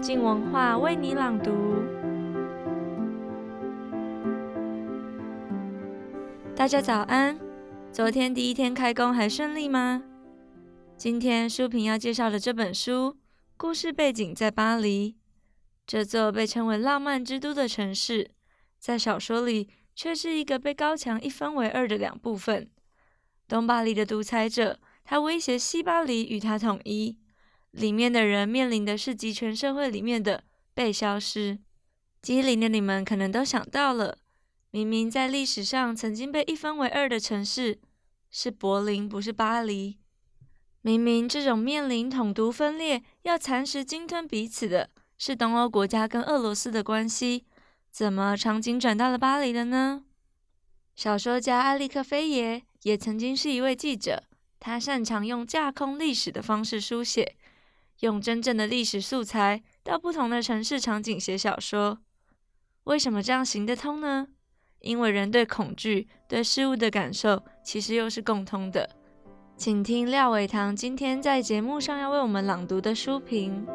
静文化为你朗读。大家早安，昨天第一天开工还顺利吗？今天书评要介绍的这本书，故事背景在巴黎，这座被称为浪漫之都的城市，在小说里却是一个被高墙一分为二的两部分。东巴黎的独裁者，他威胁西巴黎与他统一，里面的人面临的是极权社会里面的被消失。机灵的你们可能都想到了，明明在历史上曾经被一分为二的城市是柏林，不是巴黎。明明这种面临统独分裂，要蚕食鲸吞彼此的是东欧国家跟俄罗斯的关系，怎么场景转到了巴黎了呢？小说家艾利克菲耶也曾经是一位记者，他擅长用架空历史的方式书写，用真正的历史素材到不同的城市场景写小说。为什么这样行得通呢？因为人对恐惧、对事物的感受其实又是共通的。请听廖伟棠今天在节目上要为我们朗读的书评。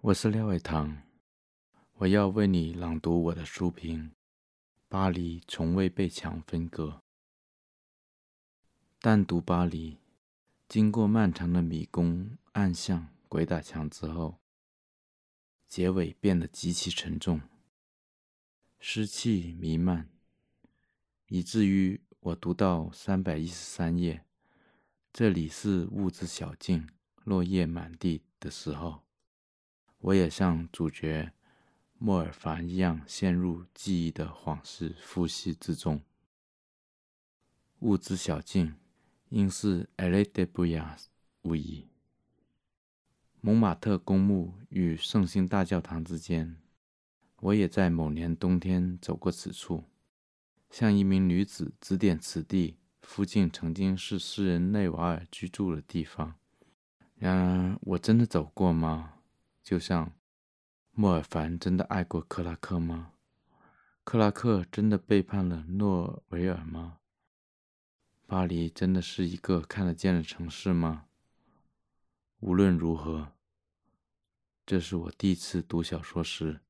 我是廖伟棠，我要为你朗读我的书评。巴黎从未被墙分割，但读巴黎，经过漫长的迷宫、暗巷、鬼打墙之后。结尾变得极其沉重，湿气弥漫，以至于我读到三百一十三页，这里是物资小径，落叶满地的时候，我也像主角莫尔凡一样陷入记忆的恍似呼吸之中。物资小径应是 Allée des Beaux-Arts 无疑。蒙马特公墓与圣心大教堂之间，我也在某年冬天走过此处，向一名女子指点此地附近曾经是诗人内瓦尔居住的地方。然而，我真的走过吗？就像莫尔凡真的爱过克拉克吗？克拉克真的背叛了诺维尔吗？巴黎真的是一个看得见的城市吗？无论如何，这是我第一次读小说时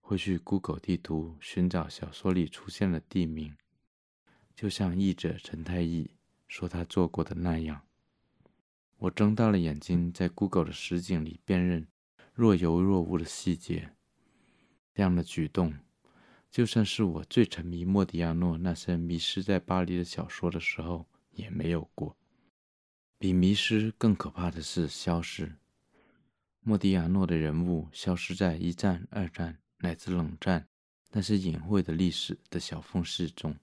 会去 Google 地图寻找小说里出现的地名，就像译者陈太义说他做过的那样。我睁大了眼睛，在 Google 的实景里辨认若有若无的细节。这样的举动，就算是我最沉迷莫迪亚诺那些迷失在巴黎的小说的时候，也没有过。比迷失更可怕的是消失。莫迪亚诺的人物消失在一战、二战乃至冷战那些隐晦的历史的小缝隙中。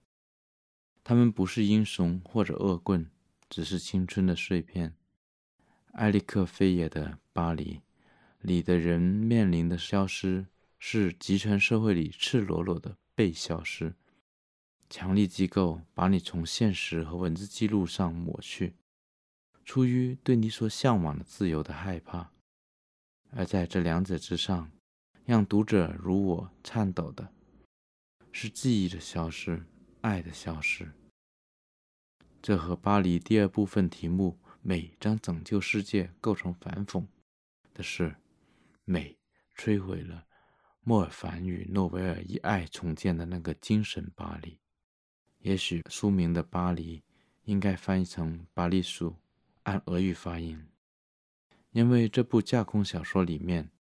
他们不是英雄或者恶棍，只是青春的碎片。埃里克菲耶的《巴黎》里的人面临的消失，是极权社会里赤裸裸的被消失。强力机构把你从现实和文字记录上抹去。出于对你所向往的自由的害怕，而在这两者之上，让读者如我颤抖的，是记忆的消失，爱的消失。这和巴黎第二部分题目“美将拯救世界”构成反讽的是，美摧毁了莫尔凡与诺维尔以爱重建的那个精神巴黎。也许书名的“巴黎”应该翻译成“巴黎苏”。按俄语发音，因为这部架空小说里面，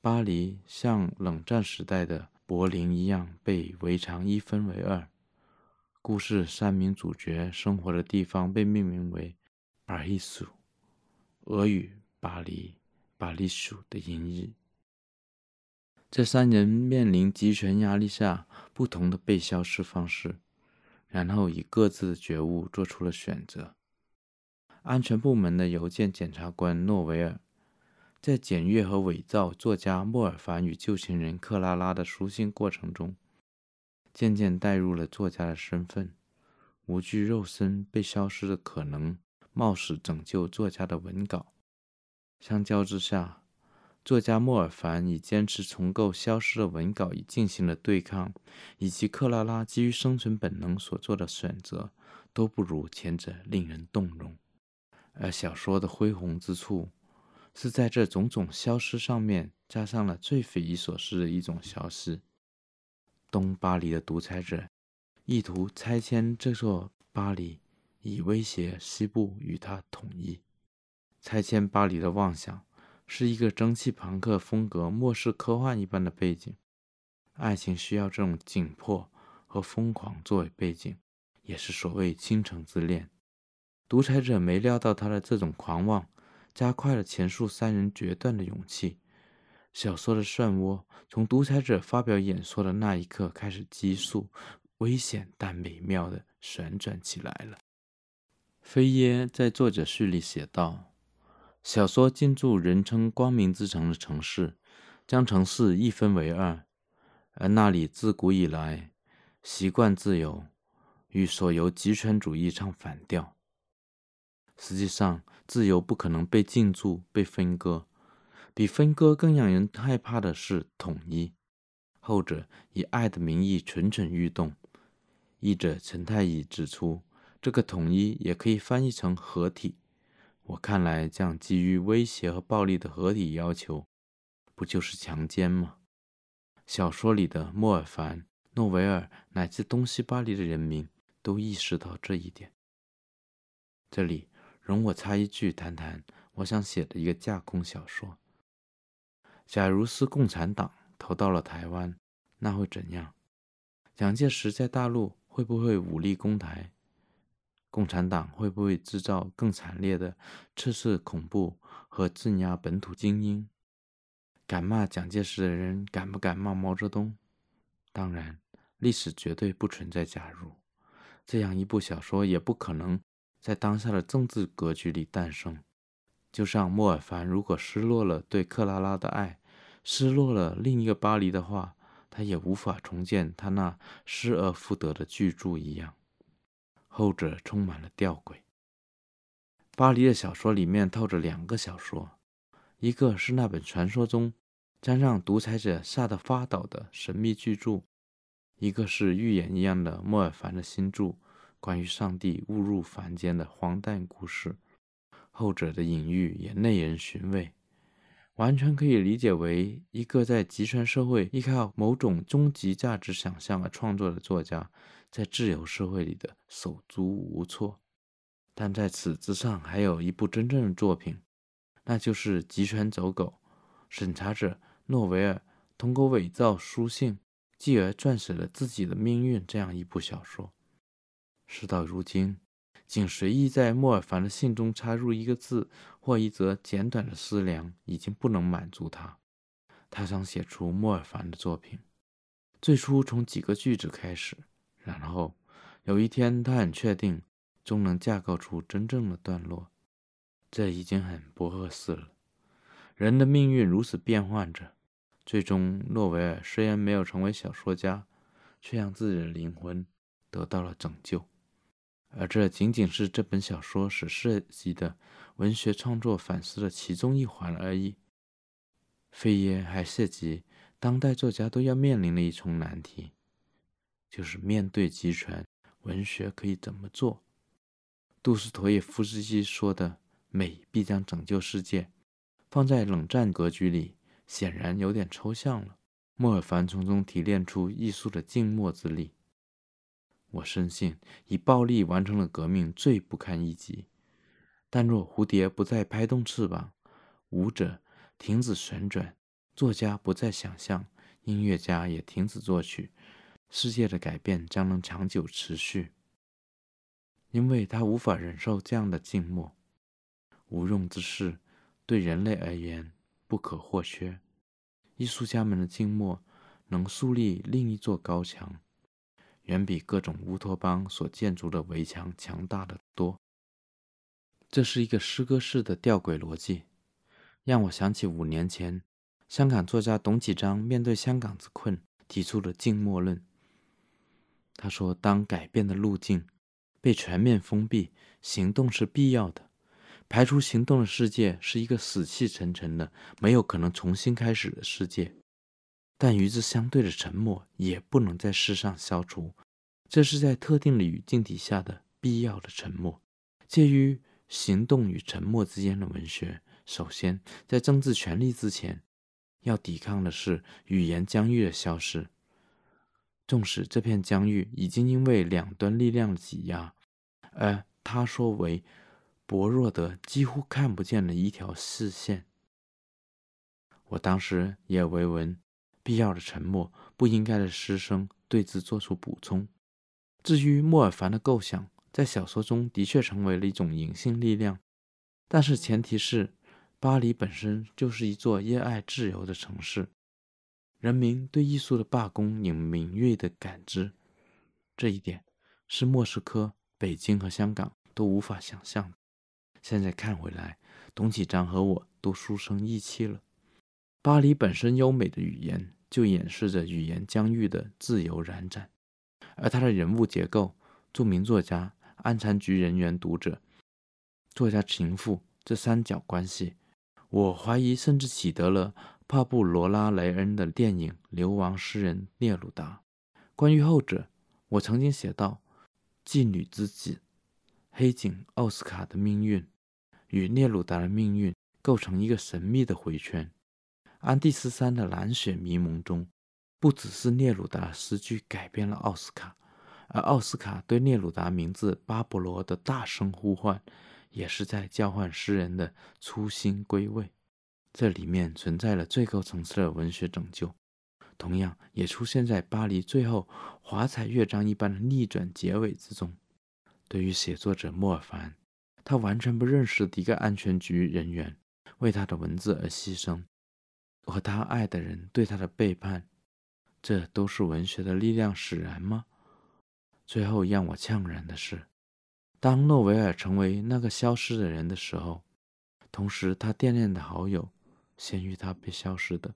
巴黎像冷战时代的柏林一样被围墙一分为二。故事三名主角生活的地方被命名为“巴黎苏”，俄语“巴黎”“巴黎苏”的音译。这三人面临极权压力下不同的被消失方式，然后以各自的觉悟做出了选择。安全部门的邮件检察官诺维尔，在检阅和伪造作家莫尔凡与旧情人克拉拉的书信过程中，渐渐带入了作家的身份，无惧肉身被消失的可能，冒死拯救作家的文稿。相较之下，作家莫尔凡以坚持重构消失的文稿以进行了对抗，以及克拉拉基于生存本能所做的选择，都不如前者令人动容。而小说的恢宏之处，是在这种种消失上面加上了最匪夷所思的一种消失：东巴黎的独裁者意图拆迁这座巴黎，以威胁西部与他统一。拆迁巴黎的妄想。是一个蒸汽朋克风格、末世科幻一般的背景。爱情需要这种紧迫和疯狂作为背景，也是所谓倾城之恋。独裁者没料到他的这种狂妄，加快了前述三人决断的勇气。小说的漩涡从独裁者发表演说的那一刻开始急速、危险但美妙地旋转起来了。菲耶在作者序里写道。小说进驻人称“光明之城”的城市，将城市一分为二，而那里自古以来习惯自由，与所由极权主义唱反调。实际上，自由不可能被进驻、被分割，比分割更让人害怕的是统一。后者以爱的名义蠢蠢欲动。译者陈太乙指出，这个统一也可以翻译成合体。我看来，这样基于威胁和暴力的合体要求，不就是强奸吗？小说里的莫尔凡、诺维尔乃至东西巴黎的人民都意识到这一点。这里容我插一句，谈谈我想写的一个架空小说：假如是共产党投到了台湾，那会怎样？蒋介石在大陆会不会武力攻台？共产党会不会制造更惨烈的赤色恐怖和镇压本土精英？敢骂蒋介石的人敢不敢骂毛泽东？当然，历史绝对不存在假如，这样一部小说也不可能在当下的政治格局里诞生。就像莫尔凡如果失落了对克拉拉的爱，失落了另一个巴黎的话，他也无法重建他那失而复得的巨著一样。后者充满了吊诡。巴黎的小说里面透着两个小说，一个是那本传说中将让独裁者吓得发抖的神秘巨著，一个是预言一样的莫尔凡的新著，关于上帝误入凡间的荒诞故事。后者的隐喻也耐人寻味，完全可以理解为一个在极权社会依靠某种终极价值想象而创作的作家。在自由社会里的手足无措，但在此之上还有一部真正的作品，那就是《集权走狗》，审查者诺维尔通过伪造书信，继而撰写了自己的命运这样一部小说。事到如今，仅随意在莫尔凡的信中插入一个字或一则简短的思量，已经不能满足他。他想写出莫尔凡的作品，最初从几个句子开始。然后有一天，他很确定，终能架构出真正的段落。这已经很不合适了。人的命运如此变幻着，最终诺维尔虽然没有成为小说家，却让自己的灵魂得到了拯救。而这仅仅是这本小说所涉及的文学创作反思的其中一环而已。菲耶还涉及当代作家都要面临的一重难题。就是面对极权，文学可以怎么做？杜斯妥也夫斯基说的“美必将拯救世界”，放在冷战格局里，显然有点抽象了。莫尔凡从中提炼出艺术的静默之力。我深信，以暴力完成了革命最不堪一击。但若蝴蝶不再拍动翅膀，舞者停止旋转，作家不再想象，音乐家也停止作曲。世界的改变将能长久持续，因为他无法忍受这样的静默。无用之事对人类而言不可或缺。艺术家们的静默能树立另一座高墙，远比各种乌托邦所建筑的围墙强大得多。这是一个诗歌式的吊诡逻辑，让我想起五年前香港作家董启章面对香港之困提出的静默论。他说：“当改变的路径被全面封闭，行动是必要的。排除行动的世界是一个死气沉沉的、没有可能重新开始的世界。但与之相对的沉默也不能在世上消除，这是在特定的语境底下的必要的沉默。介于行动与沉默之间的文学，首先在政治权力之前，要抵抗的是语言疆域的消失。纵使这片疆域已经因为两端力量的挤压，而他说为薄弱的几乎看不见的一条视线。我当时也为文。必要的沉默，不应该的失声，对之做出补充。至于莫尔凡的构想，在小说中的确成为了一种隐性力量，但是前提是巴黎本身就是一座热爱自由的城市，人民对艺术的罢工有敏锐的感知，这一点是莫斯科、北京和香港都无法想象的。现在看回来，董启章和我都书生意气了。巴黎本身优美的语言。就掩饰着语言疆域的自由延展，而他的人物结构、著名作家、安残局人员、读者、作家、情妇这三角关系，我怀疑甚至取得了帕布罗拉雷恩的电影《流亡诗人聂鲁达》。关于后者，我曾经写道：妓女之子黑警奥斯卡的命运与聂鲁达的命运构成一个神秘的回圈。安第斯山的蓝血迷蒙中，不只是聂鲁达的诗句改变了奥斯卡，而奥斯卡对聂鲁达名字巴勃罗的大声呼唤，也是在叫唤诗人的初心归位。这里面存在了最高层次的文学拯救，同样也出现在巴黎最后华彩乐章一般的逆转结尾之中。对于写作者莫尔凡，他完全不认识的一个安全局人员，为他的文字而牺牲。和他爱的人对他的背叛，这都是文学的力量使然吗？最后让我怅然的是，当诺维尔成为那个消失的人的时候，同时他惦念的好友，先于他被消失的，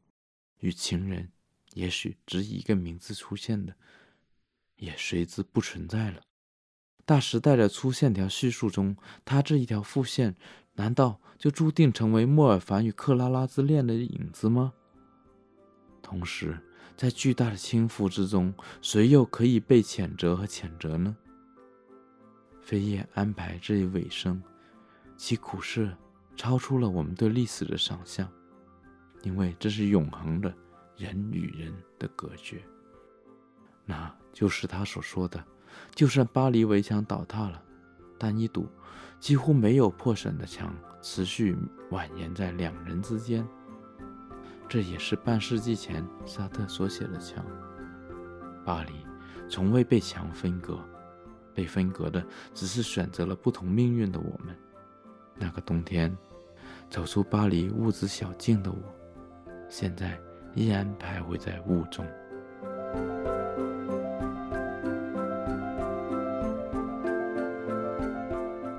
与情人，也许只以一个名字出现的，也随之不存在了。大时代的粗线条叙述中，他这一条副线。难道就注定成为莫尔凡与克拉拉之恋的影子吗？同时，在巨大的倾覆之中，谁又可以被谴责和谴责呢？扉页安排这一尾声，其苦涩超出了我们对历史的想象，因为这是永恒的人与人的隔绝。那就是他所说的：就算巴黎围墙倒塌了，但一堵。几乎没有破损的墙持续蜿蜒在两人之间，这也是半世纪前沙特所写的墙。巴黎从未被墙分割，被分割的只是选择了不同命运的我们。那个冬天，走出巴黎物质小径的我，现在依然徘徊在雾中。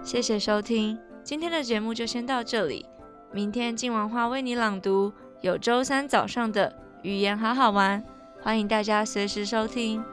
谢谢收听，今天的节目就先到这里。明天静文化为你朗读，有周三早上的语言好好玩，欢迎大家随时收听。